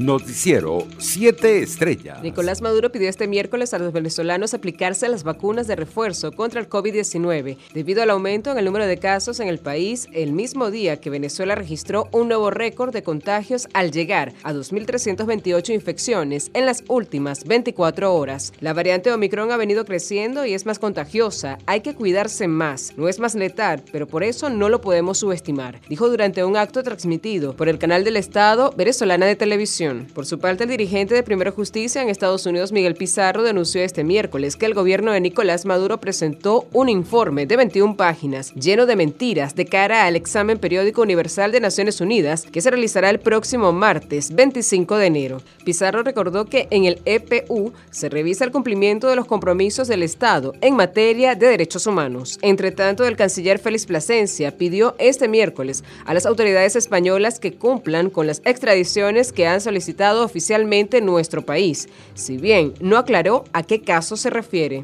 Noticiero 7 Estrellas. Nicolás Maduro pidió este miércoles a los venezolanos aplicarse las vacunas de refuerzo contra el COVID-19 debido al aumento en el número de casos en el país el mismo día que Venezuela registró un nuevo récord de contagios al llegar a 2.328 infecciones en las últimas 24 horas. La variante Omicron ha venido creciendo y es más contagiosa. Hay que cuidarse más. No es más letal, pero por eso no lo podemos subestimar, dijo durante un acto transmitido por el canal del Estado venezolana de televisión por su parte, el dirigente de Primera Justicia en Estados Unidos, Miguel Pizarro, denunció este miércoles que el gobierno de Nicolás Maduro presentó un informe de 21 páginas lleno de mentiras de cara al examen periódico universal de Naciones Unidas que se realizará el próximo martes 25 de enero. Pizarro recordó que en el EPU se revisa el cumplimiento de los compromisos del Estado en materia de derechos humanos. Entre tanto, el canciller Félix Plasencia pidió este miércoles a las autoridades españolas que cumplan con las extradiciones que han solicitado oficialmente nuestro país, si bien no aclaró a qué caso se refiere.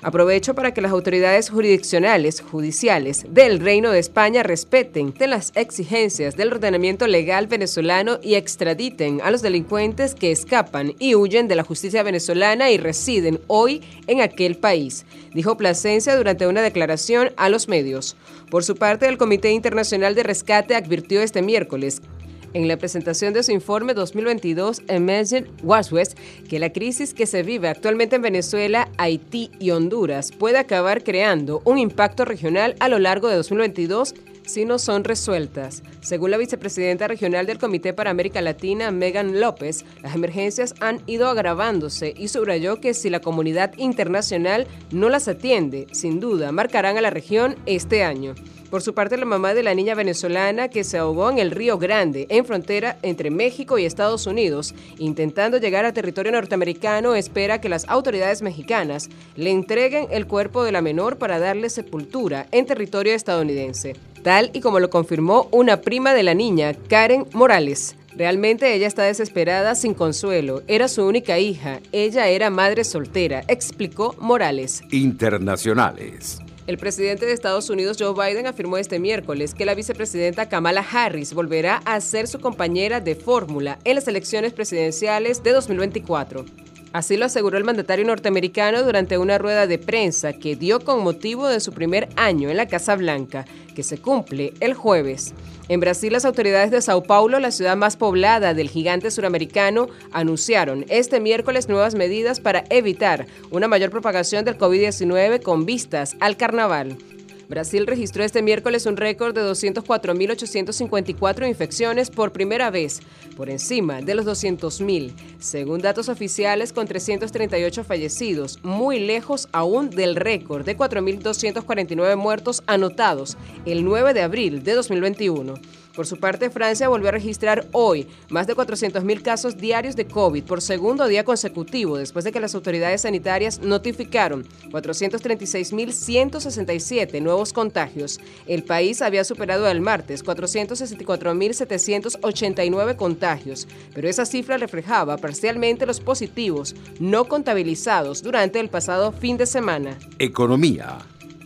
Aprovecho para que las autoridades jurisdiccionales judiciales del Reino de España respeten las exigencias del ordenamiento legal venezolano y extraditen a los delincuentes que escapan y huyen de la justicia venezolana y residen hoy en aquel país, dijo Plasencia durante una declaración a los medios. Por su parte, el Comité Internacional de Rescate advirtió este miércoles en la presentación de su informe 2022 Emerging West que la crisis que se vive actualmente en Venezuela, Haití y Honduras puede acabar creando un impacto regional a lo largo de 2022 si no son resueltas. Según la vicepresidenta regional del Comité para América Latina, Megan López, las emergencias han ido agravándose y subrayó que si la comunidad internacional no las atiende, sin duda marcarán a la región este año. Por su parte, la mamá de la niña venezolana que se ahogó en el Río Grande, en frontera entre México y Estados Unidos, intentando llegar a territorio norteamericano, espera que las autoridades mexicanas le entreguen el cuerpo de la menor para darle sepultura en territorio estadounidense, tal y como lo confirmó una prima de la niña, Karen Morales. Realmente ella está desesperada, sin consuelo. Era su única hija. Ella era madre soltera, explicó Morales. Internacionales. El presidente de Estados Unidos, Joe Biden, afirmó este miércoles que la vicepresidenta Kamala Harris volverá a ser su compañera de fórmula en las elecciones presidenciales de 2024. Así lo aseguró el mandatario norteamericano durante una rueda de prensa que dio con motivo de su primer año en la Casa Blanca, que se cumple el jueves. En Brasil, las autoridades de Sao Paulo, la ciudad más poblada del gigante suramericano, anunciaron este miércoles nuevas medidas para evitar una mayor propagación del COVID-19 con vistas al carnaval. Brasil registró este miércoles un récord de 204.854 infecciones por primera vez, por encima de los 200.000, según datos oficiales con 338 fallecidos, muy lejos aún del récord de 4.249 muertos anotados el 9 de abril de 2021. Por su parte, Francia volvió a registrar hoy más de 400.000 casos diarios de COVID por segundo día consecutivo, después de que las autoridades sanitarias notificaron 436.167 nuevos contagios. El país había superado el martes 464.789 contagios, pero esa cifra reflejaba parcialmente los positivos no contabilizados durante el pasado fin de semana. Economía.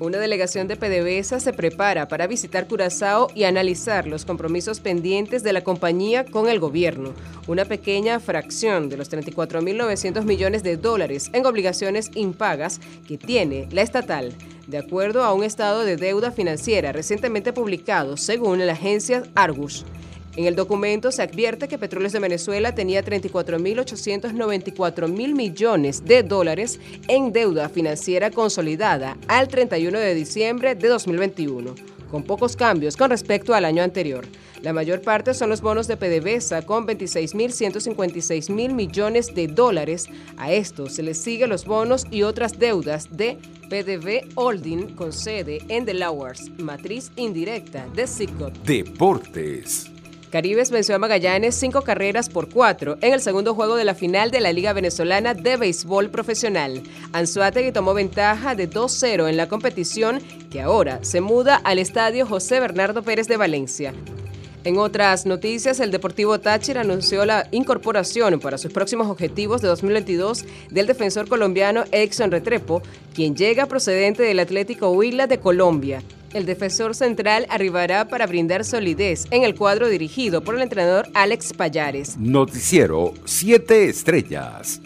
Una delegación de PDVSA se prepara para visitar Curazao y analizar los compromisos pendientes de la compañía con el gobierno, una pequeña fracción de los 34.900 millones de dólares en obligaciones impagas que tiene la estatal, de acuerdo a un estado de deuda financiera recientemente publicado según la agencia Argus. En el documento se advierte que Petróleos de Venezuela tenía 34.894 mil millones de dólares en deuda financiera consolidada al 31 de diciembre de 2021, con pocos cambios con respecto al año anterior. La mayor parte son los bonos de PDVSA con 26.156 mil millones de dólares. A esto se les sigue los bonos y otras deudas de PDV Holding con sede en Delaware, matriz indirecta de Cicot. Deportes. Caribes venció a Magallanes cinco carreras por cuatro en el segundo juego de la final de la Liga Venezolana de Béisbol Profesional. Anzuategui tomó ventaja de 2-0 en la competición que ahora se muda al estadio José Bernardo Pérez de Valencia. En otras noticias, el Deportivo Táchira anunció la incorporación para sus próximos objetivos de 2022 del defensor colombiano Exxon Retrepo, quien llega procedente del Atlético Huila de Colombia. El defensor central arribará para brindar solidez en el cuadro dirigido por el entrenador Alex Payares. Noticiero 7 Estrellas.